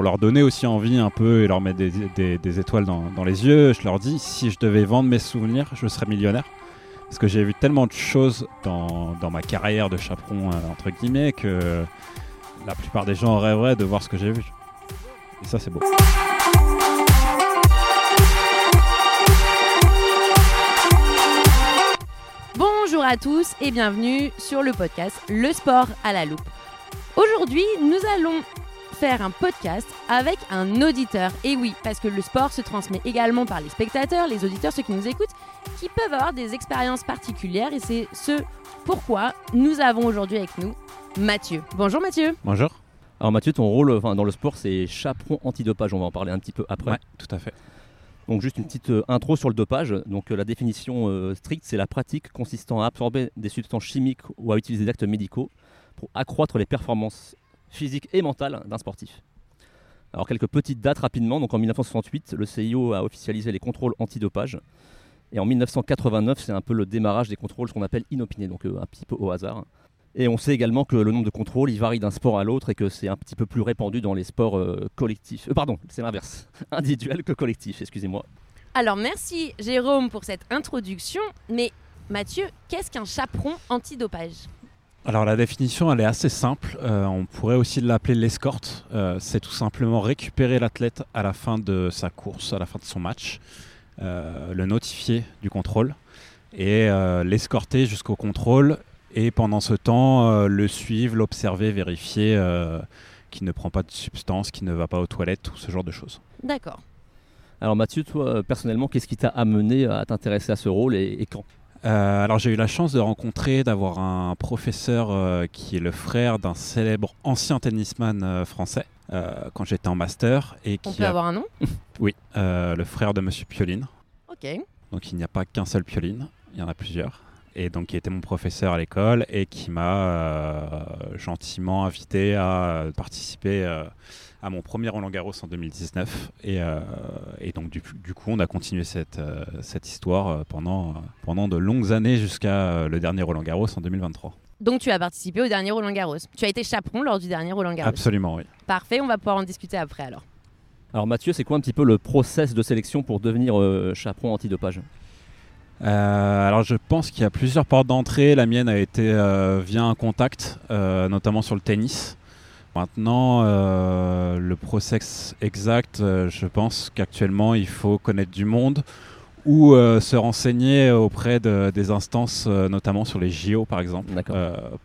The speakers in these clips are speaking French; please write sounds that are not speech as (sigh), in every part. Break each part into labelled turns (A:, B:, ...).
A: pour leur donner aussi envie un peu et leur mettre des, étoiles dans, les yeux, je leur dis si je devais vendre mes souvenirs, je serais millionnaire. Parce que j'ai vu tellement de choses dans, ma carrière de chaperon, euh, entre guillemets, que la plupart des gens rêveraient de voir ce que j'ai vu. Et ça, c'est beau.
B: Bonjour à tous et bienvenue sur le podcast Le sport à la loupe. Aujourd'hui, nous allons faire un podcast avec un auditeur. Et oui, parce que le sport se transmet également par les spectateurs, les auditeurs, ceux qui nous écoutent, qui peuvent avoir des expériences particulières. Et c'est ce pourquoi nous avons aujourd'hui avec nous Mathieu. Bonjour Mathieu.
A: Bonjour.
C: Alors Mathieu, ton rôle dans le sport, c'est chaperon antidopage. On va en parler un petit peu après.
A: Ouais, tout à fait.
C: Donc juste une petite euh, intro sur le dopage. Donc euh, la définition euh, stricte, c'est la pratique consistant à absorber des substances chimiques ou à utiliser des actes médicaux pour accroître les performances physique et mentale d'un sportif. Alors quelques petites dates rapidement. Donc en 1968, le CIO a officialisé les contrôles antidopage. Et en 1989, c'est un peu le démarrage des contrôles, ce qu'on appelle inopinés, donc euh, un petit peu au hasard. Et on sait également que le nombre de contrôles, il varie d'un sport à l'autre et que c'est un petit peu plus répandu dans les sports euh, collectifs. Euh, pardon, c'est l'inverse. (laughs) Individuel que collectif, excusez-moi.
B: Alors merci Jérôme pour cette introduction. Mais Mathieu, qu'est-ce qu'un chaperon antidopage?
A: Alors la définition, elle est assez simple. Euh, on pourrait aussi l'appeler l'escorte. Euh, c'est tout simplement récupérer l'athlète à la fin de sa course, à la fin de son match, euh, le notifier du contrôle et l'escorter jusqu'au contrôle. Et pendant ce temps, le suivre, l'observer, vérifier qu'il ne prend pas de substance, qu'il ne va pas aux toilettes, tout ce genre de choses.
B: D'accord.
C: Alors Mathieu, toi personnellement, qu'est-ce qui t'a amené à t'intéresser à ce rôle et quand?
A: Euh, alors j'ai eu la chance de rencontrer, d'avoir un professeur euh, qui est le frère d'un célèbre ancien tennisman euh, français quand j'étais en master.
B: Et qui On peut avoir un nom? (laughs)
A: Oui, le frère de Monsieur Pioline.
B: Ok.
A: Donc il n'y a pas qu'un seul Pioline, il y en a plusieurs. Et donc qui était mon professeur à l'école et qui m'a gentiment invité à participer à mon premier Roland Garros en 2019. Euh, et, donc, du, coup, on a continué cette, euh, cette histoire euh, pendant, pendant de longues années jusqu'à le dernier Roland Garros en 2023.
B: Donc, tu as participé au dernier Roland Garros. Tu as été chaperon lors du dernier Roland Garros.
A: Absolument, oui.
B: Parfait, on va pouvoir en discuter après alors.
C: Alors, Mathieu, c'est quoi un petit peu le process de sélection pour devenir chaperon antidopage?
A: Alors je pense qu'il y a plusieurs portes d'entrée. La mienne a été via un contact, notamment sur le tennis. Maintenant, euh, le process exact, euh, je pense qu'actuellement, il faut connaître du monde ou euh, se renseigner auprès de, des instances, notamment sur les JO par exemple,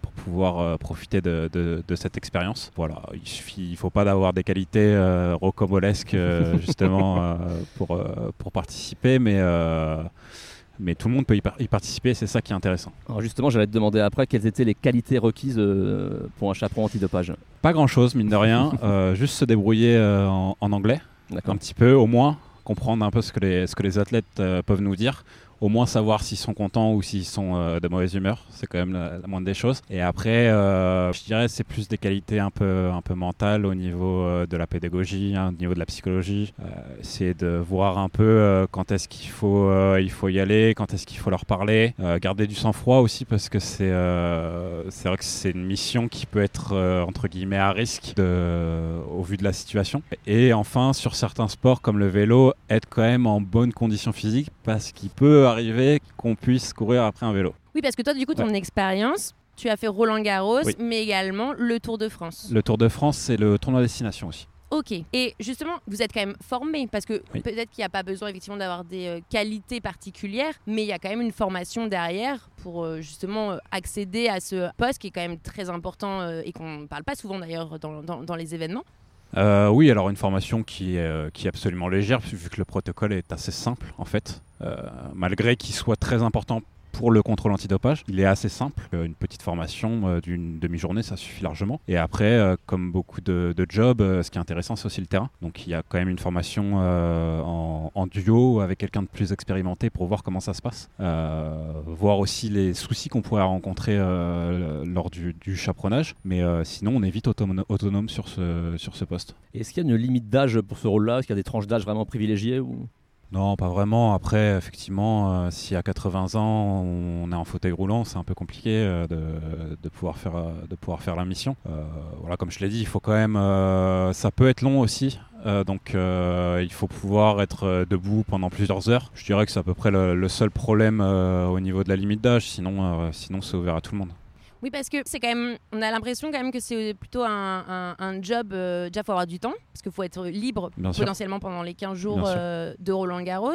A: pour pouvoir profiter de, de, cette expérience. Voilà, il il faut pas d'avoir des qualités rocambolesques (laughs) justement pour, pour participer, mais mais tout le monde peut y, participer, c'est ça qui est intéressant.
C: Alors justement, j'allais te demander après quelles étaient les qualités requises euh, pour un chaperon antidopage?
A: Pas grand-chose, mine de rien, (laughs) euh, juste se débrouiller euh, en, en, anglais, un petit peu au moins, comprendre un peu ce que les, ce que les athlètes peuvent nous dire au moins savoir s'ils sont contents ou s'ils sont euh, de mauvaise humeur. C'est quand même la, moindre des choses. Et après, euh, je dirais c'est plus des qualités un peu, un peu mentales au niveau euh, de la pédagogie, hein, au niveau de la psychologie. c'est de voir un peu quand est-ce qu'il faut, il faut y aller, quand est-ce qu'il faut leur parler. garder du sang-froid aussi parce que c'est c'est vrai que c'est une mission qui peut être entre guillemets à risque au vu de la situation. Et enfin, sur certains sports comme le vélo, être quand même en bonne condition physique parce qu'il peut arriver qu'on puisse courir après un vélo.
B: Oui, parce que toi, du coup, ton expérience, tu as fait Roland Garros, mais également le Tour de France.
A: Le Tour de France, c'est le tournoi destination aussi.
B: Ok. Et justement, vous êtes quand même formé parce que peut-être qu'il n'y a pas besoin effectivement d'avoir des euh, qualités particulières, mais il y a quand même une formation derrière pour euh, justement euh, accéder à ce poste qui est quand même très important et qu'on ne parle pas souvent d'ailleurs dans, dans, les événements.
A: Euh, oui, alors une formation qui est, euh, qui est absolument légère, vu que le protocole est assez simple en fait, euh, malgré qu'il soit très important pour le contrôle antidopage. Il est assez simple. Euh, une petite formation euh, d'une demi-journée, ça suffit largement. Et après, euh, comme beaucoup de, jobs, ce qui est intéressant, c'est aussi le terrain. Donc il y a quand même une formation en, duo avec quelqu'un de plus expérimenté pour voir comment ça se passe. voir aussi les soucis qu'on pourrait rencontrer lors du, chaperonnage. Mais sinon, on est vite autonome, sur, ce, sur ce poste.
C: Est-ce qu'il y a une limite d'âge pour ce rôle-là? Est-ce qu'il y a des tranches d'âge vraiment privilégiées ou...
A: Non, pas vraiment. Après, effectivement, si à 80 ans on est en fauteuil roulant, c'est un peu compliqué de, pouvoir faire, de pouvoir faire la mission. voilà, comme je l'ai dit, il faut quand même. ça peut être long aussi. donc il faut pouvoir être debout pendant plusieurs heures. Je dirais que c'est à peu près le, seul problème au niveau de la limite d'âge, sinon, sinon c'est ouvert à tout le monde.
B: Oui, parce que c'est quand même, on a l'impression quand même que c'est plutôt un, un, job. Euh, déjà, il faut avoir du temps, parce qu'il faut être libre potentiellement pendant les 15 jours euh, de Roland Garros.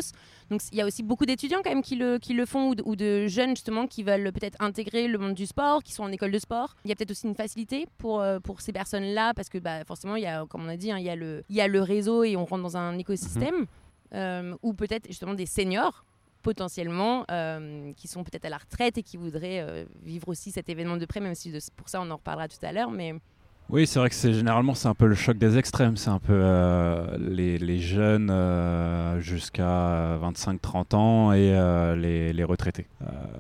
B: Donc, il y a aussi beaucoup d'étudiants quand même qui le, qui le font, ou de, jeunes justement qui veulent peut-être intégrer le monde du sport, qui sont en école de sport. Il y a peut-être aussi une facilité pour, euh, pour ces personnes-là, parce que bah, forcément, il y a, comme on a dit, hein, il, y a le, il y a le réseau et on rentre dans un écosystème. Mhm. ou peut-être justement des seniors potentiellement euh, qui sont peut-être à la retraite et qui voudraient euh, vivre aussi cet événement de près, même si pour ça on en reparlera tout à l'heure. Mais
A: oui, c'est vrai que généralement c'est un peu le choc des extrêmes. C'est un peu euh, les, les, jeunes jusqu'à 25-30 ans et les, les, retraités.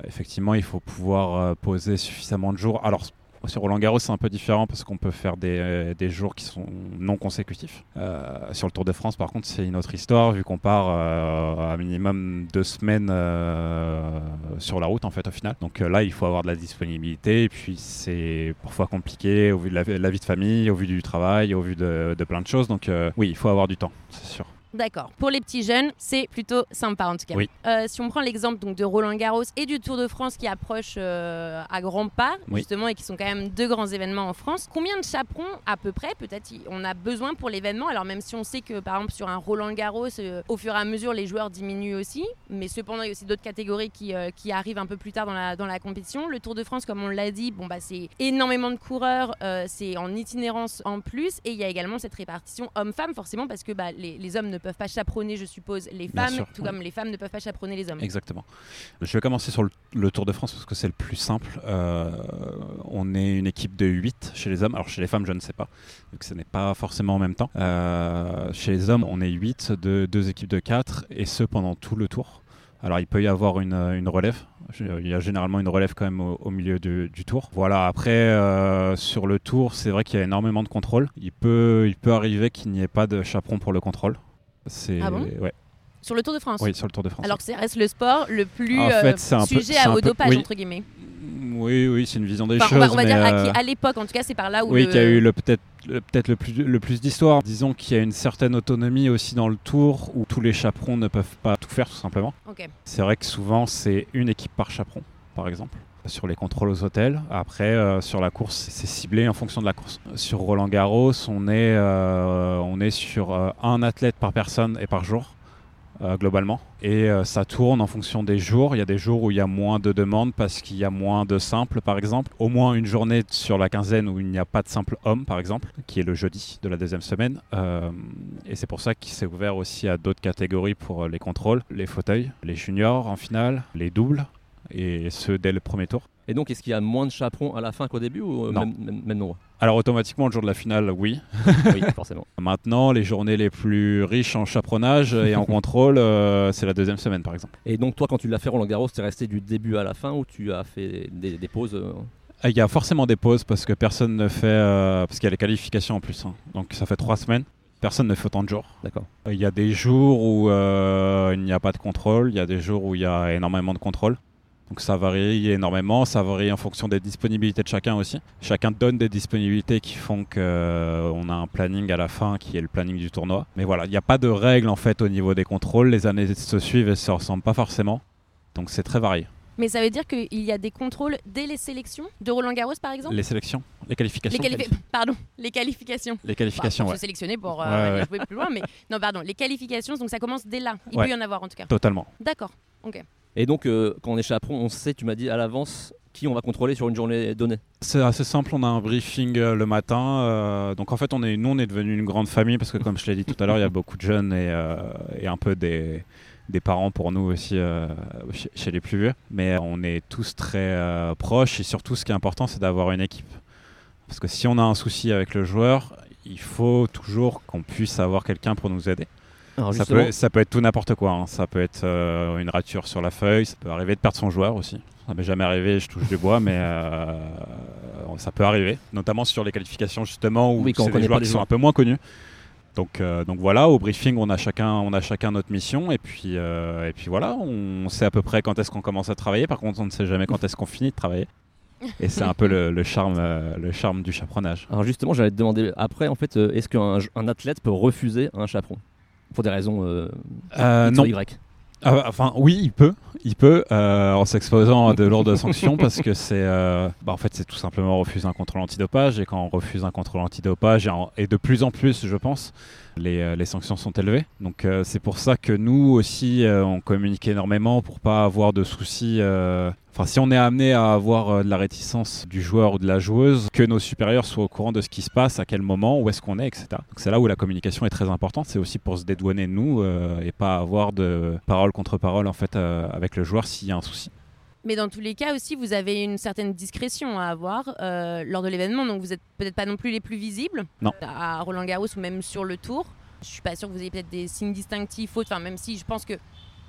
A: effectivement, il faut pouvoir poser suffisamment de jours. Alors sur Roland Garros, c'est un peu différent parce qu'on peut faire des, euh, jours qui sont non consécutifs. Euh, sur le Tour de France, par contre, c'est une autre histoire vu qu'on part euh, à minimum deux semaines sur la route en fait au final. Donc là, il faut avoir de la disponibilité et puis c'est parfois compliqué au vu de la, vie de famille, au vu du travail, au vu de plein de choses. Donc oui, il faut avoir du temps, c'est sûr.
B: D'accord. Pour les petits jeunes, c'est plutôt sympa en tout cas. Euh, si on prend l'exemple donc de Roland Garros et du Tour de France qui approche euh, à grands pas justement et qui sont quand même deux grands événements en France, combien de chaperons à peu près peut-être on a besoin pour l'événement? Alors même si on sait que par exemple sur un Roland Garros, euh, au fur et à mesure les joueurs diminuent aussi, mais cependant il y a aussi d'autres catégories qui, qui, arrivent un peu plus tard dans la, dans la compétition. Le Tour de France, comme on l'a dit, bon bah c'est énormément de coureurs, c'est en itinérance en plus et il y a également cette répartition homme-femme forcément parce que bah, les, les hommes ne peuvent pas chaperonner, je suppose, les femmes, tout comme les femmes ne peuvent pas chaperonner les hommes.
A: Exactement. Je vais commencer sur le, Tour de France parce que c'est le plus simple. Euh, on est une équipe de 8 chez les hommes. Alors chez les femmes, je ne sais pas, vu que ce n'est pas forcément en même temps. Euh, chez les hommes, on est 8 de deux équipes de 4 et ce pendant tout le tour. Alors il peut y avoir une, une, relève. Il y a généralement une relève quand même au, milieu du, tour. Voilà, après euh, sur le tour, c'est vrai qu'il y a énormément de contrôle. Il peut, il peut arriver qu'il n'y ait pas de chaperon pour le contrôle.
B: C'est ah bon ouais. Sur le Tour de France
A: Oui, sur le Tour de France.
B: Alors que c'est reste le sport le plus euh, sujet à, au dopage, entre guillemets.
A: Oui, oui, c'est une vision des choses.
B: On va, dire euh, à, l'époque, en tout cas, c'est par là où.
A: Oui, qu'il y a eu peut-être peut-être le plus, le plus d'histoire. Disons qu'il y a une certaine autonomie aussi dans le tour où tous les chaperons ne peuvent pas tout faire tout simplement. C'est vrai que souvent c'est une équipe par chaperon, par exemple sur les contrôles aux hôtels. Après, euh, sur la course, c'est ciblé en fonction de la course. Sur Roland Garros, on est, euh, on est sur euh, un athlète par personne et par jour. globalement. Et ça tourne en fonction des jours. Il y a des jours où il y a moins de demandes parce qu'il y a moins de simples, par exemple. Au moins une journée sur la quinzaine où il n'y a pas de simple homme, par exemple, qui est le jeudi de la deuxième semaine. et c'est pour ça qu'il s'est ouvert aussi à d'autres catégories pour les contrôles, les fauteuils, les juniors en finale, les doubles et ce dès le premier tour.
C: Et donc, est-ce qu'il y a moins de chaperons à la fin qu'au début ou euh,
A: non.
C: Même, nombre?
A: Alors, automatiquement, le jour de la finale, oui. (laughs)
C: oui, forcément.
A: Maintenant, les journées les plus riches en chaperonnage et en (laughs) contrôle, euh, c'est la deuxième semaine, par exemple.
C: Et donc, toi, quand tu l'as fait Roland Garros, tu es resté du début à la fin ou tu as fait des, pauses euh?
A: Ah, il y a forcément des pauses parce que personne ne fait. parce qu'il y a les qualifications en plus. Hein. Donc ça fait trois semaines personne ne fait autant de jours.
C: D'accord.
A: Il y a des jours où il n'y a pas de contrôle, il y a des jours où il y a énormément de contrôle. Donc ça varie énormément, ça varie en fonction des disponibilités de chacun aussi. Chacun donne des disponibilités qui font qu'on euh, a un planning à la fin qui est le planning du tournoi. Mais voilà, il n'y a pas de règles en fait au niveau des contrôles. Les années se suivent et se ressemblent pas forcément. Donc c'est très varié.
B: Mais ça veut dire qu'il y a des contrôles dès les sélections de Roland Garros par exemple?
A: Les sélections Les qualifications
B: les Pardon, les qualifications.
A: Les qualifications,
B: pour Se sélectionner pour euh, jouer plus loin, mais non, pardon, les qualifications, donc ça commence dès là. Il peut y en avoir en tout cas.
A: Totalement.
B: D'accord, ok.
C: Et donc, euh, quand on est on sait, tu m'as dit à l'avance, qui on va contrôler sur une journée donnée
A: C'est assez simple, on a un briefing euh, le matin. Euh, donc en fait, on est, nous, on est devenu une grande famille parce que comme je l'ai dit tout à l'heure, il y a beaucoup de jeunes et, un peu des, parents pour nous aussi chez, les plus vieux. Mais on est tous très proches et surtout, ce qui est important, c'est d'avoir une équipe. Parce que si on a un souci avec le joueur, il faut toujours qu'on puisse avoir quelqu'un pour nous aider ça, peut, ça, peut, être tout n'importe quoi. Hein. Ça peut être euh, une rature sur la feuille, ça peut arriver de perdre son joueur aussi. Ça m'est jamais arrivé, je touche du bois, mais euh, ça peut arriver, notamment sur les qualifications justement où c'est des joueurs qui sont un peu moins connus. Donc, donc voilà, au briefing, on a chacun, on a chacun notre mission et puis, et puis voilà, on sait à peu près quand est-ce qu'on commence à travailler. Par contre, on ne sait jamais quand est-ce qu'on finit de travailler. Et c'est un peu le, charme, le charme du chaperonnage.
C: Alors justement, j'allais te demander après, en fait, est-ce qu'un un athlète peut refuser un chaperon? Pour des raisons
A: non. Y ah, enfin, oui, il peut, il peut, euh, en s'exposant à de (laughs) lourdes sanctions, parce que c'est, euh, bah, en fait, c'est tout simplement refuser un contrôle antidopage, et quand on refuse un contrôle antidopage, et, de plus en plus, je pense, les, euh, les sanctions sont élevées. Donc, c'est pour ça que nous aussi, on communique énormément pour pas avoir de soucis Enfin, si on est amené à avoir euh, de la réticence du joueur ou de la joueuse, que nos supérieurs soient au courant de ce qui se passe, à quel moment, où est-ce qu'on est, etc. Donc c'est là où la communication est très importante. C'est aussi pour se dédouaner nous euh, et pas avoir de parole contre parole en fait euh, avec le joueur s'il y a un souci.
B: Mais dans tous les cas aussi, vous avez une certaine discrétion à avoir lors de l'événement, donc vous n'êtes peut-être pas non plus les plus visibles
A: non.
B: à Roland Garros ou même sur le tour. Je suis pas sûr que vous ayez peut-être des signes distinctifs, enfin même si je pense que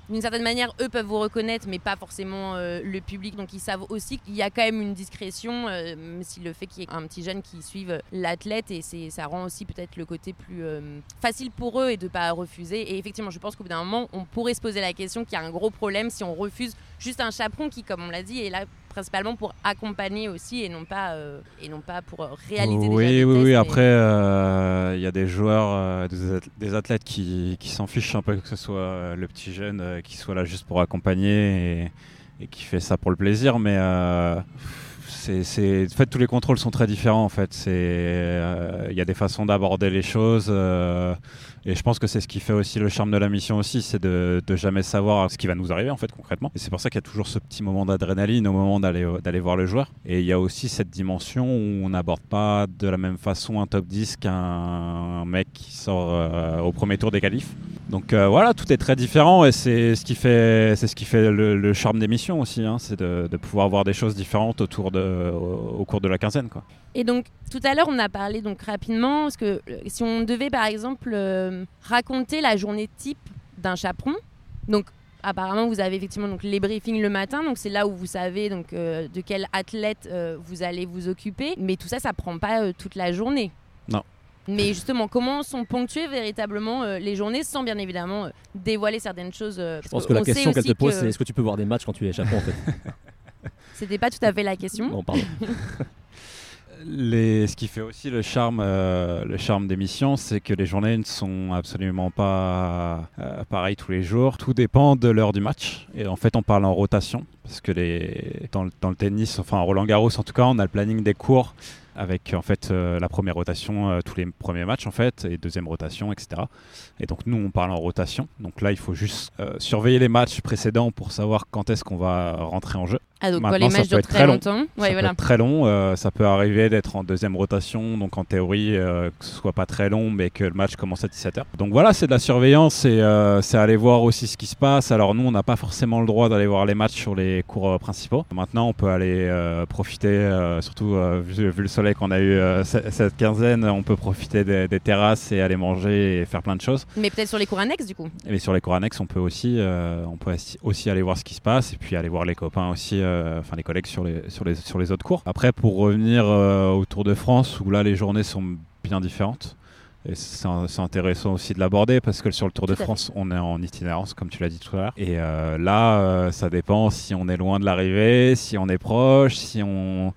B: d'une certaine manière, eux peuvent vous reconnaître, mais pas forcément euh, le public. Donc ils savent aussi qu'il y a quand même une discrétion, euh, même si le fait qu'il y ait un petit jeune qui suive l'athlète, et ça rend aussi peut-être le côté plus euh, facile pour eux et de ne pas refuser. Et effectivement, je pense qu'au bout d'un moment, on pourrait se poser la question qu'il y a un gros problème si on refuse juste un chaperon qui, comme on l'a dit, est là principalement pour accompagner aussi et non pas, et non pas pour réaliser
A: oui,
B: des
A: Oui, oui, après, il y a des joueurs, des athlètes qui, qui s'en fichent un peu que ce soit le petit jeune qui soit là juste pour accompagner et, qui fait ça pour le plaisir. Mais euh, c'est, en fait, tous les contrôles sont très différents. En fait, euh, il y a des façons d'aborder les choses. Euh, et je pense que c'est ce qui fait aussi le charme de la mission aussi, c'est de, jamais savoir ce qui va nous arriver en fait concrètement. Et c'est pour ça qu'il y a toujours ce petit moment d'adrénaline au moment d'aller d'aller voir le joueur. Et il y a aussi cette dimension où on n'aborde pas de la même façon un top 10 qu'un mec qui sort au premier tour des qualifs. Donc euh, voilà, tout est très différent et c'est ce qui fait, ce qui fait le, charme des missions aussi, hein, c'est de, pouvoir voir des choses différentes autour de, au, cours de la quinzaine. Quoi.
B: Et donc tout à l'heure, on a parlé donc rapidement, parce que euh, si on devait par exemple euh, raconter la journée type d'un chaperon, donc apparemment vous avez effectivement donc les briefings le matin, donc c'est là où vous savez donc de quel athlète vous allez vous occuper, mais tout ça, ça prend pas toute la journée.
A: Non.
B: Mais justement, comment sont ponctuées véritablement euh, les journées sans bien évidemment euh, dévoiler certaines choses
C: euh, Je pense que la question qu'elle te pose, c'est est-ce que tu peux voir des matchs quand tu es échappé en fait? (laughs)
B: C'était pas tout à fait la question.
C: Non, pardon. (laughs)
A: Ce qui fait aussi le charme, le charme des missions, c'est que les journées ne sont absolument pas pareilles tous les jours. Tout dépend de l'heure du match. Et en fait, on parle en rotation parce que dans, le tennis, enfin en Roland Garros en tout cas, on a le planning des cours avec en fait euh, la première rotation euh, tous les premiers matchs en fait et deuxième rotation etc et donc nous on parle en rotation donc là il faut juste euh, surveiller les matchs précédents pour savoir quand est-ce qu'on va rentrer en jeu
B: ah, donc les matchs durent très, longtemps.
A: ça peut être très long. Euh, ça peut arriver d'être en deuxième rotation, donc en théorie, euh, que ce soit pas très long, mais que le match commence à 17h. Donc voilà, c'est de la surveillance et euh, c'est aller voir aussi ce qui se passe. Alors nous, on n'a pas forcément le droit d'aller voir les matchs sur les cours principaux. Maintenant, on peut aller profiter, surtout vu, le soleil qu'on a eu cette quinzaine, on peut profiter des, des, terrasses et aller manger et faire plein de choses.
B: Mais peut-être sur les cours annexes du coup.
A: Mais sur les cours annexes, on peut aussi, on peut aussi aller voir ce qui se passe et puis aller voir les copains aussi euh, enfin les collègues sur les, sur, les, sur les autres cours. Après, pour revenir euh, au Tour de France, où là les journées sont bien différentes. Et c'est intéressant aussi de l'aborder parce que sur le Tour de France, on est en itinérance, comme tu l'as dit tout à l'heure. Et euh, là, ça dépend si on est loin de l'arrivée, si on est proche, si on.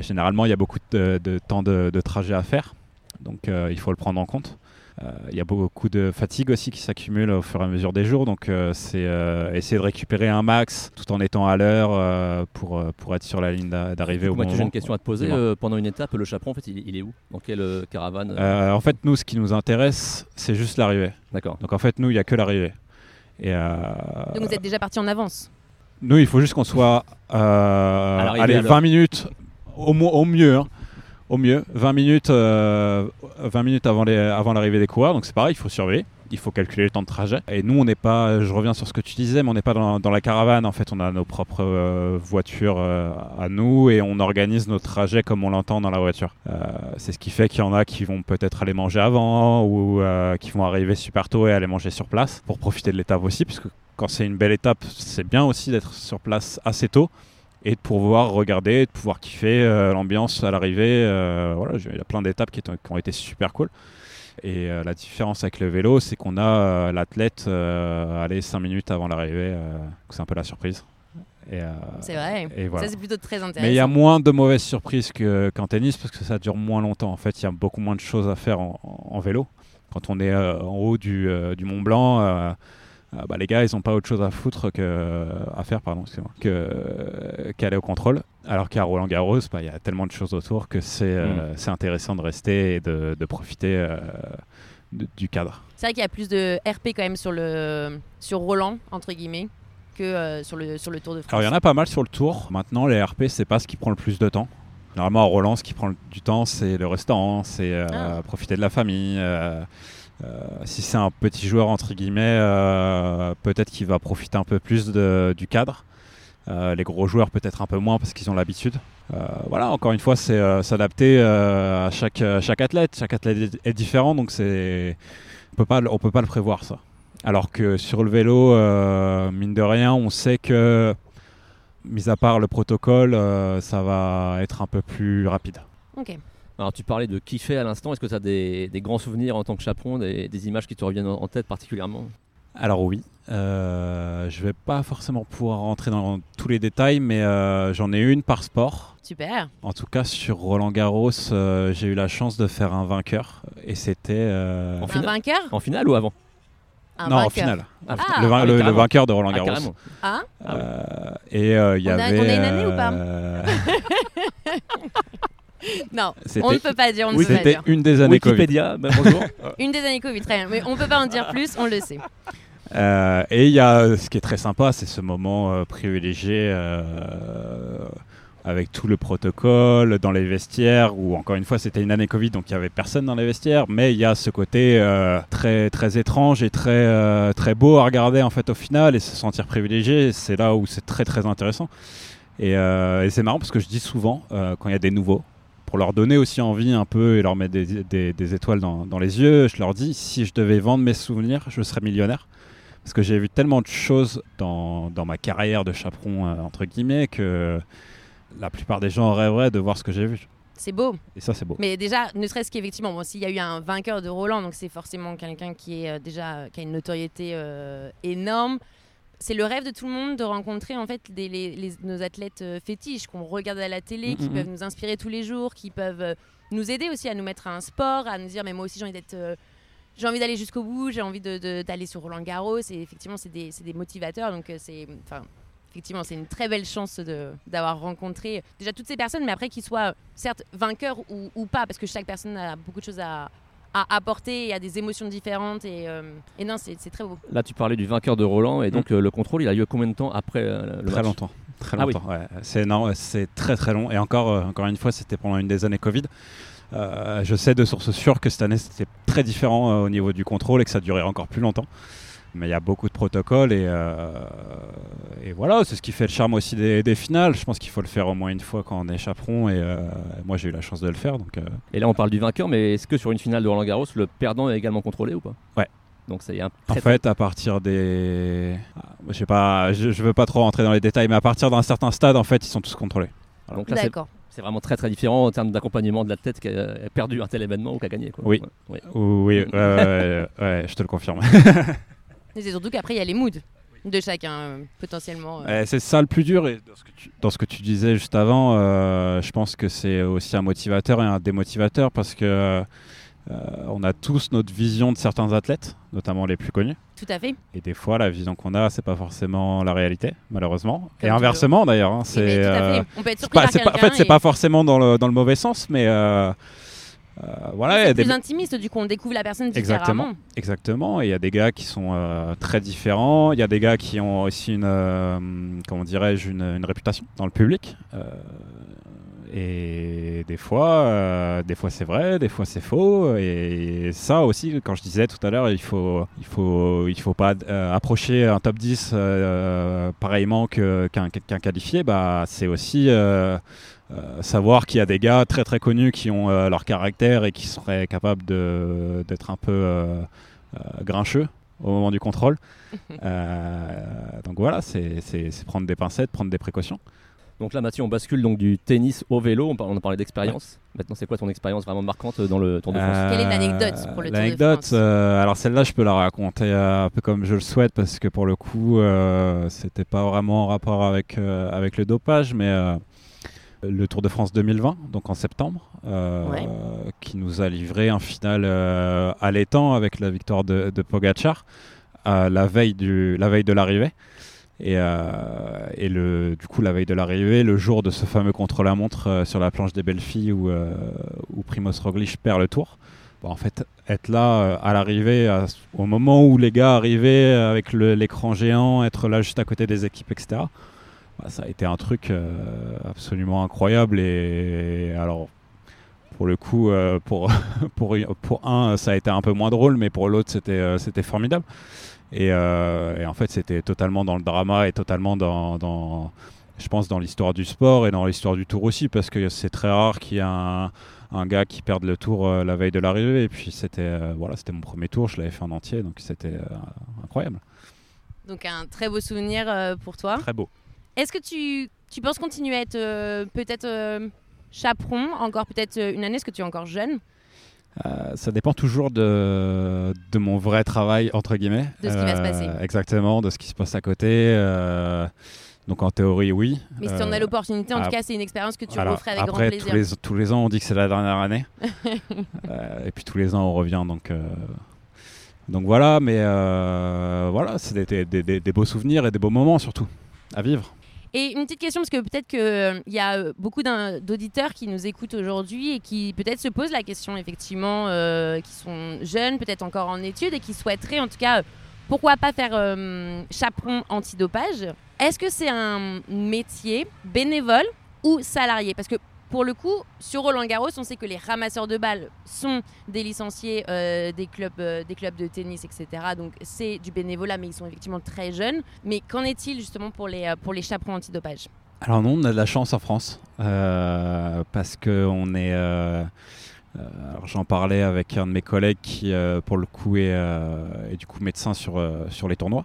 A: généralement, il y a beaucoup de, temps de, de, trajet à faire. Donc, il faut le prendre en compte. Euh, il y a beaucoup de fatigue aussi qui s'accumule au fur et à mesure des jours. Donc euh, c'est euh, essayer de récupérer un max tout en étant à l'heure pour, pour être sur la ligne d'arrivée au
C: moment.
A: J'ai
C: une question à te poser. pendant une étape, le chaperon, en fait, il, est où? Dans quelle caravane
A: En fait, nous, ce qui nous intéresse, c'est juste l'arrivée.
C: D'accord.
A: Donc en fait, nous, il n'y a que l'arrivée.
B: Et Donc vous êtes déjà parti en avance?
A: Nous, il faut juste qu'on soit allez, 20 minutes au, au mieux. Hein au mieux 20 minutes, 20 euh, minutes avant, l'arrivée des coureurs. Donc c'est pareil, il faut surveiller. Il faut calculer le temps de trajet. Et nous, on n'est pas, je reviens sur ce que tu disais, mais on n'est pas dans, la caravane. En fait, on a nos propres euh, voitures euh, à nous et on organise nos trajets comme on l'entend dans la voiture. c'est ce qui fait qu'il y en a qui vont peut-être aller manger avant ou qui vont arriver super tôt et aller manger sur place pour profiter de l'étape aussi, puisque quand c'est une belle étape, c'est bien aussi d'être sur place assez tôt et de pouvoir regarder, de pouvoir kiffer euh, l'ambiance à l'arrivée. Euh, voilà, il y a plein d'étapes qui, qui, ont été super cool. Et la différence avec le vélo, c'est qu'on a l'athlète aller 5 minutes avant l'arrivée. c'est un peu la surprise.
B: c'est vrai. Ça, c'est plutôt très intéressant.
A: Mais il y a moins de mauvaises surprises qu'en tennis parce que ça dure moins longtemps. En fait, il y a beaucoup moins de choses à faire en, vélo. Quand on est en haut du, du Mont Blanc, bah, les gars, ils n'ont pas autre chose à foutre que, à faire, pardon, que, qu'aller au contrôle. Alors qu'à Roland Garros, bah, il y a tellement de choses autour que c'est, euh, mm. c'est intéressant de rester et de, de profiter euh, du cadre.
B: C'est vrai qu'il y a plus de RP quand même sur, le, sur Roland, entre guillemets, que euh, sur, le, sur le Tour de France.
A: Alors il y en a pas mal sur le Tour. Maintenant, les RP, c'est pas ce qui prend le plus de temps. Normalement, à Roland, ce qui prend du temps, c'est le restaurant, c'est ah. profiter de la famille. Euh, si c'est un petit joueur entre guillemets, euh, peut-être qu'il va profiter un peu plus du cadre. Euh, les gros joueurs peut-être un peu moins parce qu'ils ont l'habitude. voilà, encore une fois, c'est s'adapter à chaque, chaque athlète. Chaque athlète est, différent, donc c'est on peut pas on peut pas le prévoir ça. Alors que sur le vélo, mine de rien, on sait que, mis à part le protocole, ça va être un peu plus rapide.
B: Ok.
C: Alors tu parlais de kiffer à l'instant, est-ce que tu as des, grands souvenirs en tant que chaperon, des, images qui te reviennent en, tête particulièrement?
A: Alors oui, euh, je vais pas forcément pouvoir rentrer dans tous les détails, mais euh, j'en ai une par sport.
B: Super.
A: En tout cas sur Roland Garros, euh, j'ai eu la chance de faire un vainqueur, et c'était...
B: Euh, un vainqueur?
C: En finale ou avant?
A: Non, en finale. Ah. Le, ah, vainqueur de Roland ah, Garros.
B: Ah,
A: Et il y avait.
B: On a une année ou pas? (laughs) non, on ne peut pas dire.
A: oui, c'était une des années
C: Wikipédia, ben, bonjour. (laughs)
B: une des années Covid, très bien. Mais on ne peut pas en dire plus, on le sait.
A: Euh, et il y a ce qui est très sympa, c'est ce moment euh, privilégié euh, avec tout le protocole dans les vestiaires. Où encore une fois, c'était une année Covid, donc il y avait personne dans les vestiaires. Mais il y a ce côté très très étrange et très très beau à regarder en fait au final et se sentir privilégié. C'est là où c'est très très intéressant. Et, et c'est marrant parce que je dis souvent quand il y a des nouveaux pour leur donner aussi envie un peu et leur mettre des, étoiles dans, les yeux, je leur dis si je devais vendre mes souvenirs, je serais millionnaire. Parce que j'ai vu tellement de choses dans, ma carrière de chaperon, euh, entre guillemets, que la plupart des gens rêveraient de voir ce que j'ai vu.
B: C'est beau.
A: Et ça, c'est beau.
B: Mais déjà, ne serait-ce qu'effectivement, bon, s'il y a eu un vainqueur de Roland, donc c'est forcément quelqu'un qui est euh, déjà qui a une notoriété euh, énorme c'est le rêve de tout le monde de rencontrer en fait nos athlètes euh, fétiches qu'on regarde à la télé, qui mm, mm, peuvent mm. nous inspirer tous les jours, qui peuvent euh, nous aider aussi à nous mettre à un sport, à nous dire mais moi aussi j'ai envie d'être euh, j'ai envie d'aller jusqu'au bout, j'ai envie d'aller sur Roland Garros et effectivement c'est des, des, motivateurs donc c'est enfin effectivement c'est une très belle chance d'avoir rencontré déjà toutes ces personnes mais après qu'ils soient certes vainqueurs ou, ou, pas parce que chaque personne a beaucoup de choses à, à apporter et à des émotions différentes. Et, euh, et non, c'est très beau.
C: Là, tu parlais du vainqueur de Roland, et donc mm. euh, le contrôle, il a lieu combien de temps après euh, le
A: Très longtemps. Très ah longtemps. C'est très très long. Et encore, encore une fois, c'était pendant une des années Covid. je sais de sources sûres que cette année c'était très différent au niveau du contrôle et que ça durait encore plus longtemps mais il y a beaucoup de protocoles et, euh, et voilà, c'est ce qui fait le charme aussi des, finales. Je pense qu'il faut le faire au moins une fois quand on est chaperon et euh, moi j'ai eu la chance de le faire. Donc, euh.
C: Et là on parle du vainqueur, mais est-ce que sur une finale de Roland Garros, le perdant est également contrôlé ou pas?
A: Ouais.
C: Donc ça y est un
A: En fait, à partir des, ah, je sais pas, je, veux pas trop rentrer dans les détails, mais à partir d'un certain stade, en fait, ils sont tous contrôlés.
B: Donc là, D'accord.
C: C'est vraiment très très différent en termes d'accompagnement de la tête qui a perdu un tel événement ou qui a gagné.
A: Oui, oui, (laughs) oui, je te le confirme. (laughs)
B: c'est surtout qu'après, il y a les moods de chacun, euh, potentiellement.
A: Euh. c'est ça le plus dur. Et dans, ce que tu, disais juste avant, euh, je pense que c'est aussi un motivateur et un démotivateur parce que on a tous notre vision de certains athlètes, notamment les plus connus.
B: Tout à fait.
A: Et des fois, la vision qu'on a, c'est pas forcément la réalité, malheureusement. et inversement, d'ailleurs. Hein,
B: c'est. On peut être surpris
A: pas, En fait, c'est pas forcément dans le, dans le mauvais sens, mais
B: euh, voilà, c'est plus intimiste, du coup on découvre la personne
A: différemment. Exactement, et il y a des gars qui sont euh, très différents, il y a des gars qui ont aussi une, euh, comment dirais-je, une, réputation dans le public. et des fois, des fois c'est vrai, des fois c'est faux. Et ça aussi, quand je disais tout à l'heure, il faut, il faut, il faut pas approcher un top 10 pareillement qu'un qualifié. Bah, c'est aussi euh, savoir qu'il y a des gars très très connus qui ont euh, leur caractère et qui seraient capables d'être un peu euh, grincheux au moment du contrôle. (laughs) donc voilà, c'est prendre des pincettes, prendre des précautions.
C: Donc là, Mathieu, on bascule donc du tennis au vélo. On, on a parlé d'expérience. Maintenant, c'est quoi ton expérience vraiment marquante dans le Tour de France
B: Quelle est l'anecdote pour le Tour de
A: L'anecdote,
B: France
A: euh, alors celle-là, je peux la raconter un peu comme je le souhaite parce que pour le coup, euh, c'était pas vraiment en rapport avec, euh, avec le dopage, mais euh, le Tour de France 2020, donc en septembre, euh,
B: Ouais.
A: qui nous a livré un final euh, allaitant avec la victoire de, de Pogacar à la veille, du, la veille de l'arrivée. Et, euh, et le, du coup, la veille de l'arrivée, le jour de ce fameux contre-la-montre euh, sur la planche des belles filles où, euh, où Primoz Roglic perd le tour. Bon, en fait, être là euh, à l'arrivée, au moment où les gars arrivaient euh, avec l'écran géant, être là juste à côté des équipes, etc. bah, ça a été un truc euh, absolument incroyable. Et, alors, pour le coup, euh, pour, (laughs) pour, pour un, ça a été un peu moins drôle, mais pour l'autre, c'était euh, c'était formidable. Et, euh, et en fait, c'était totalement dans le drama et totalement dans, dans je pense, dans l'histoire du sport et dans l'histoire du tour aussi, parce que c'est très rare qu'il y ait un, un gars qui perde le tour euh, la veille de l'arrivée. Et puis, c'était euh, voilà, c'était mon premier tour, je l'avais fait en entier, donc c'était incroyable.
B: Donc un très beau souvenir pour toi.
A: Très beau.
B: Est-ce que tu, tu penses continuer à être euh, peut-être euh, chaperon encore peut-être euh, une année? Est-ce que tu es encore jeune?
A: Euh, ça dépend toujours de, de mon vrai travail, entre guillemets.
B: De ce qui va se passer.
A: Exactement, de ce qui se passe à côté. donc en théorie, oui.
B: Mais si tu en as l'opportunité, en
A: ah,
B: tout cas, c'est une expérience que tu
A: alors,
B: referais avec
A: après,
B: grand
A: tous
B: plaisir.
A: les, tous les ans, on dit que c'est la dernière année. (laughs) Et puis tous les ans, on revient. Donc, donc voilà, mais voilà, c'est des, des- des- des beaux souvenirs et des beaux moments surtout à vivre.
B: Et une petite question, parce que peut-être qu'il y a euh, beaucoup d'auditeurs qui nous écoutent aujourd'hui et qui peut-être se posent la question, effectivement, euh, qui sont jeunes, peut-être encore en études et qui souhaiteraient, en tout cas, euh, pourquoi pas faire euh, chaperon antidopage. Est-ce que c'est un métier bénévole ou salarié? Parce que pour le coup, sur Roland Garros, on sait que les ramasseurs de balles sont des licenciés euh, des, clubs, euh, des clubs de tennis, etc. Donc c'est du bénévolat, mais ils sont effectivement très jeunes. Mais qu'en est-il justement pour les, euh, pour les chaperons antidopage?
A: Alors non, on a de la chance en France euh, parce que on est. j'en parlais avec un de mes collègues qui, pour le coup, est, est du coup médecin sur sur les tournois,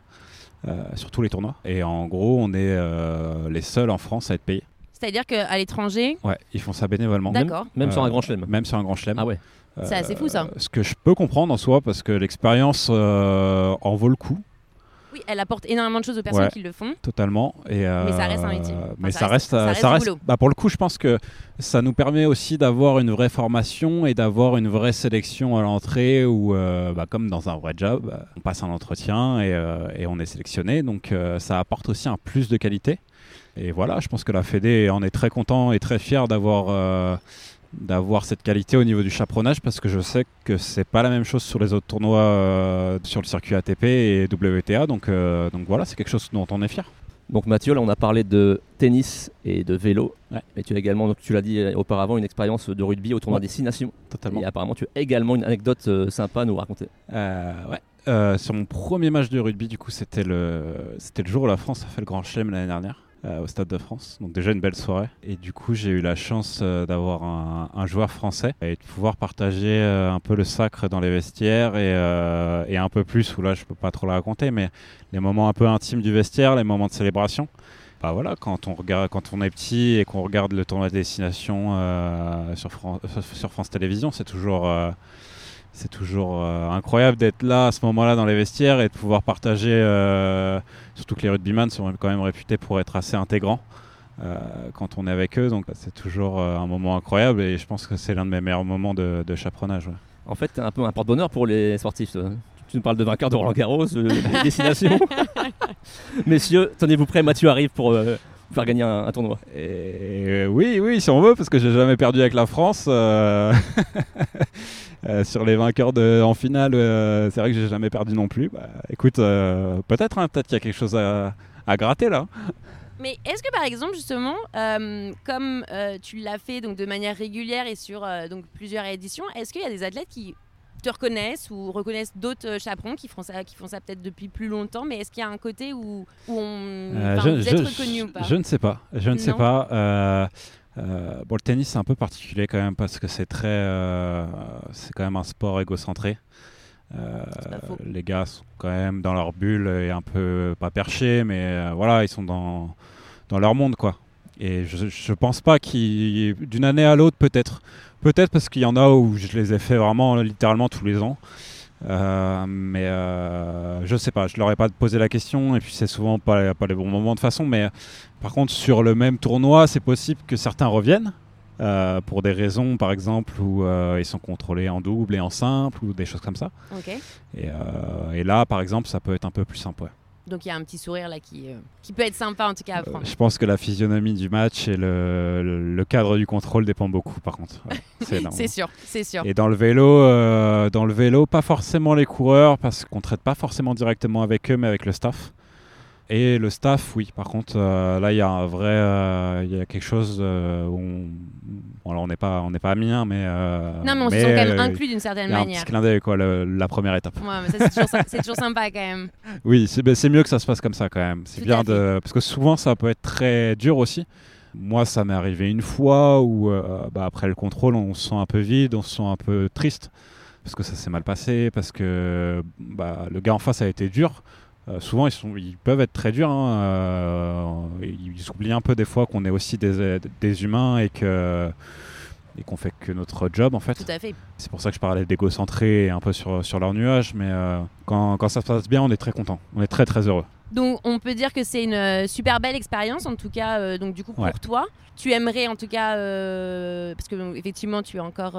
A: sur tous les tournois. Et en gros, on est les seuls en France à être payés.
B: C'est-à-dire qu'à l'étranger,
A: Ouais, ils font ça bénévolement.
B: D'accord.
C: Même sur
A: Euh,
C: un grand chelem.
A: Même sur un grand chelem.
C: Ah ouais.
B: C'est assez fou, ça.
A: Ce que je peux comprendre en soi, parce que l'expérience euh, en vaut le coup.
B: oui, elle apporte énormément de choses aux personnes
A: Ouais.
B: qui le font.
A: Totalement. Et,
B: Mais ça reste un métier.
A: euh,
B: Enfin,
A: mais
B: ça
A: ça
B: reste-
A: reste,
B: ça
A: euh,
B: reste
A: ça
B: du
A: reste-
B: boulot.
A: bah, pour le coup, je pense que ça nous permet aussi d'avoir une vraie formation et d'avoir une vraie sélection à l'entrée où, euh, bah, comme dans un vrai job, euh, on passe un entretien et, euh, et on est sélectionné. Donc euh, ça apporte aussi un plus de qualité. Et voilà, je pense que la Fédé en est très content et très fier d'avoir euh, d'avoir cette qualité au niveau du chaperonnage parce que je sais que c'est pas la même chose sur les autres tournois euh, sur le circuit ATP et WTA donc euh, donc voilà c'est quelque chose dont on est fier
C: Donc Mathieu, là on a parlé de tennis et de vélo.
A: Ouais.
C: Mais tu as également, donc, tu l'as dit auparavant, une expérience de rugby au tournoi
A: Ouais.
C: des Six Nations.
A: totalement
C: Et apparemment tu as également une anecdote euh, sympa à nous raconter.
A: Ouais. Sur mon premier match de rugby, du coup, c'était le, c'était le jour où la France a fait le Grand Chelem l'année dernière. Euh, au Stade de France, donc déjà une belle soirée. Et du coup, j'ai eu la chance euh, d'avoir un, joueur français et de pouvoir partager euh, un peu le sacre dans les vestiaires et, et un peu plus, où là, je peux pas trop le raconter, mais les moments un peu intimes du vestiaire, les moments de célébration. Bah voilà, quand on regarde, quand on est petit et qu'on regarde le tournoi de destination sur, Fran- sur France Télévisions, c'est toujours c'est toujours euh, incroyable d'être là à ce moment-là dans les vestiaires et de pouvoir partager, euh, surtout que les rugbyman sont quand même réputés pour être assez intégrants euh, quand on est avec eux, donc c'est toujours euh, un moment incroyable et je pense que c'est l'un de mes meilleurs moments de, de chaperonnage. ouais.
C: En fait, tu un peu un porte-bonheur pour les sportifs. toi. Tu nous parles de vainqueur de Roland Garros, euh, des destinations. (laughs) Messieurs, tenez-vous prêts, Mathieu arrive pour euh, faire gagner un, un tournoi.
A: Et oui, oui, si on veut, parce que j'ai jamais perdu avec la France. euh, (laughs) euh, sur les vainqueurs de, en finale, euh, c'est vrai que j'ai jamais perdu non plus. Bah, écoute, euh, peut-être, hein, peut-être qu'il y a quelque chose à, à gratter là.
B: Mais est-ce que par exemple justement, euh, comme euh, tu l'as fait donc de manière régulière et sur euh, donc plusieurs éditions, est-ce qu'il y a des athlètes qui te reconnaissent ou reconnaissent d'autres euh, chaperons qui font ça, qui font ça peut-être depuis plus longtemps, mais est-ce qu'il y a un côté où, où on,
A: Euh,
B: enfin,
A: je,
B: vous
A: je-
B: êtes reconnu ou pas?
A: je ne sais pas. Je ne sais pas. Euh, euh, bon, le tennis c'est un peu particulier quand même parce que c'est très, c'est quand même un sport égocentré. Euh, les gars sont quand même dans leur bulle et un peu pas perchés, mais euh, voilà, ils sont dans dans leur monde quoi. Et je, je pense pas qu'il d'une année à l'autre peut-être, peut-être parce qu'il y en a où je les ai fait vraiment littéralement tous les ans. Euh, mais euh, je sais pas, je leur ai pas posé la question et puis c'est souvent pas, pas les bons moments de façon. Mais par contre, sur le même tournoi, c'est possible que certains reviennent. Euh, pour des raisons, par exemple, où euh, ils sont contrôlés en double et en simple, ou des choses comme ça. Et, et là, par exemple, ça peut être un peu plus simple. ouais.
B: Donc il y a un petit sourire là qui, euh, qui peut être sympa en tout cas à
A: Euh,
B: prendre.
A: je pense que la physionomie du match et le, le- le cadre du contrôle dépend beaucoup, par contre. (laughs) C'est énorme.
B: c'est sûr, c'est sûr.
A: Et dans le vélo, euh, dans le vélo, pas forcément les coureurs parce qu'on traite pas forcément directement avec eux, mais avec le staff. Et le staff, oui. Par contre, euh, là, il y a un vrai, euh, il y a quelque chose euh, où on, bon, alors on n'est pas, on n'est pas amis, hein, mais
B: non mais on se sent quand même inclus d'une certaine
A: y a un
B: manière.
A: petit clin d'œil, quoi, le- la première étape.
B: Ouais, mais ça c'est toujours, sympa quand même. (laughs)
A: Oui, c'est ben, c'est mieux que ça se passe comme ça quand même. C'est bien de parce que souvent ça peut être très dur aussi. Moi, ça m'est arrivé une fois où bah, après le contrôle, on se sent un peu vide, on se sent un peu triste parce que ça s'est mal passé, parce que bah, le gars en face a été dur. Euh, souvent, ils, sont, ils peuvent être très durs. hein, euh, ils oublient un peu des fois qu'on est aussi des, des humains et que et qu'on fait que notre job en fait.
B: Tout à fait.
A: C'est pour ça que je parlais d'égocentré et un peu sur, sur leur nuage, mais euh, quand, quand ça se passe bien, on est très content. On est très très heureux.
B: Donc on peut dire que c'est une super belle expérience en tout cas euh, donc du coup pour toi. Tu aimerais en tout cas euh, parce que donc, effectivement tu es encore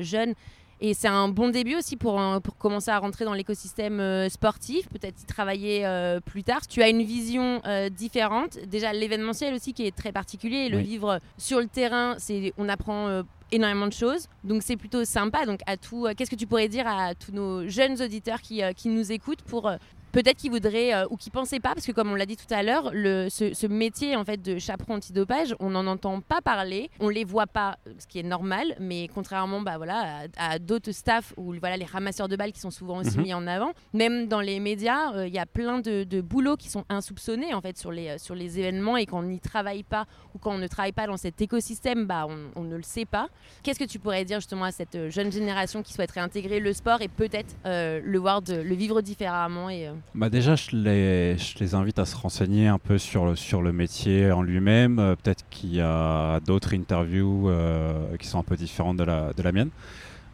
B: jeune et c'est un bon début aussi pour, pour commencer à rentrer dans l'écosystème euh, sportif, peut-être y travailler euh, plus tard. Tu as une vision euh, différente. Déjà l'événementiel aussi qui est très particulier le
A: Oui.
B: vivre sur le terrain, c'est on apprend énormément de choses. Donc c'est plutôt sympa. Donc à tout, qu'est-ce que tu pourrais dire à tous nos jeunes auditeurs qui, qui nous écoutent pour peut-être qu'ils voudraient euh, ou qu'ils pensaient pas, parce que comme on l'a dit tout à l'heure, ce, ce métier en fait de chaperon antidopage, on n'en entend pas parler, on les voit pas, ce qui est normal, mais contrairement bah, voilà, à, à d'autres staffs ou voilà, les ramasseurs de balles qui sont souvent aussi
A: Mhm.
B: mis en avant, même dans les médias, euh, il y a plein de, de boulots qui sont insoupçonnés en fait sur les, euh, sur les événements et quand on n'y travaille pas ou quand on ne travaille pas dans cet écosystème, bah, on, on ne le sait pas. Qu'est-ce que tu pourrais dire justement à cette euh, jeune génération qui souhaiterait intégrer le sport et peut-être euh, le voir, de, le vivre différemment et, euh,
A: Bah déjà, je les, invite à se renseigner un peu sur le, sur le métier en lui-même. Euh, Peut-être qu'il y a d'autres interviews euh, qui sont un peu différentes de la, de la mienne.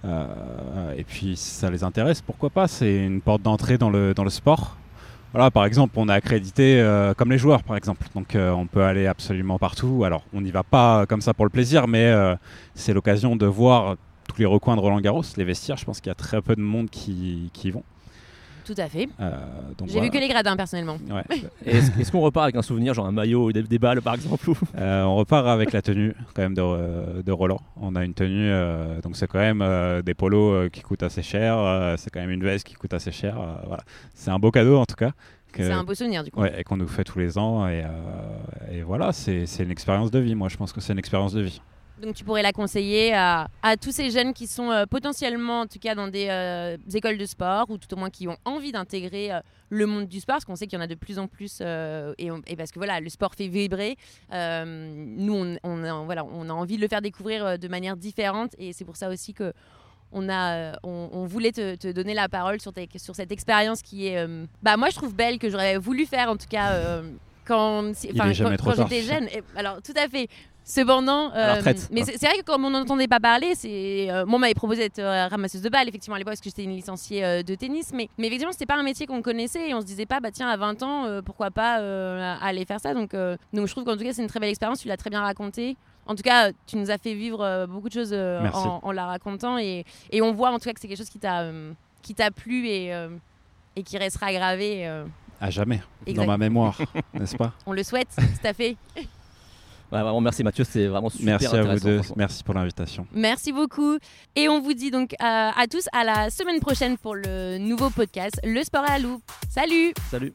A: Euh, et puis, si ça les intéresse, pourquoi pas? C'est une porte d'entrée dans le, dans le sport. Voilà, par exemple, on est accrédité comme les joueurs, par exemple. Donc, on peut aller absolument partout. Alors, on n'y va pas comme ça pour le plaisir, mais c'est l'occasion de voir tous les recoins de Roland Garros, les vestiaires. Je pense qu'il y a très peu de monde qui, qui y vont.
B: Tout à fait.
A: Euh, donc
B: J'ai
A: voilà.
B: vu que les gradins personnellement.
A: Ouais. (laughs)
C: Est-ce est-ce qu'on repart avec un souvenir, genre un maillot ou des, des balles par exemple (laughs)
A: Euh, on repart avec la tenue quand même de, euh, de Roland. On a une tenue, euh, donc c'est quand même euh, des polos euh, qui coûtent assez cher. euh, c'est quand même une veste qui coûte assez cher. euh, voilà. C'est un beau cadeau en tout cas. que-
B: C'est un beau souvenir du coup.
A: ouais, et qu'on nous fait tous les ans. Et, euh, et voilà, c'est c'est une expérience de vie. Moi, je pense que c'est une expérience de vie.
B: Donc tu pourrais la conseiller à, à tous ces jeunes qui sont euh, potentiellement en tout cas dans des euh, écoles de sport ou tout au moins qui ont envie d'intégrer euh, le monde du sport parce qu'on sait qu'il y en a de plus en plus et, on- et parce que voilà le sport fait vibrer. Nous on, on a, voilà, on a envie de le faire découvrir de manière différente et c'est pour ça aussi que on, a, on, on voulait te, te donner la parole sur, tes- sur cette expérience qui est, euh, bah moi je trouve belle, que j'aurais voulu faire en tout cas euh, quand, quand, j'étais jeune. Et- alors tout à fait. Cependant, euh, mais c'est vrai que comme on n'entendait pas parler, c'est euh, moi on m'avait proposé d'être euh, ramasseuse de balles effectivement à l'époque parce que j'étais une licenciée euh, de tennis, mais mais effectivement c'était pas un métier qu'on connaissait et on se disait pas bah tiens à 20 ans pourquoi pas aller faire ça donc donc je trouve qu'en tout cas c'est une très belle expérience, tu l'as très bien raconté. En tout cas, tu nous as fait vivre beaucoup de choses en, en la racontant et, et on voit en tout cas que c'est quelque chose qui t'a qui t'a plu et et qui restera gravé.
A: À jamais, dans ma mémoire, (laughs) n'est-ce pas?
B: On le souhaite, tout à fait. (laughs)
C: Ouais, vraiment, merci Mathieu, c'est vraiment super
A: Merci à vous deux. Merci pour l'invitation.
B: Merci beaucoup. Et on vous dit donc euh, à tous à la semaine prochaine pour le nouveau podcast Le Sport à la loupe. Salut
C: Salut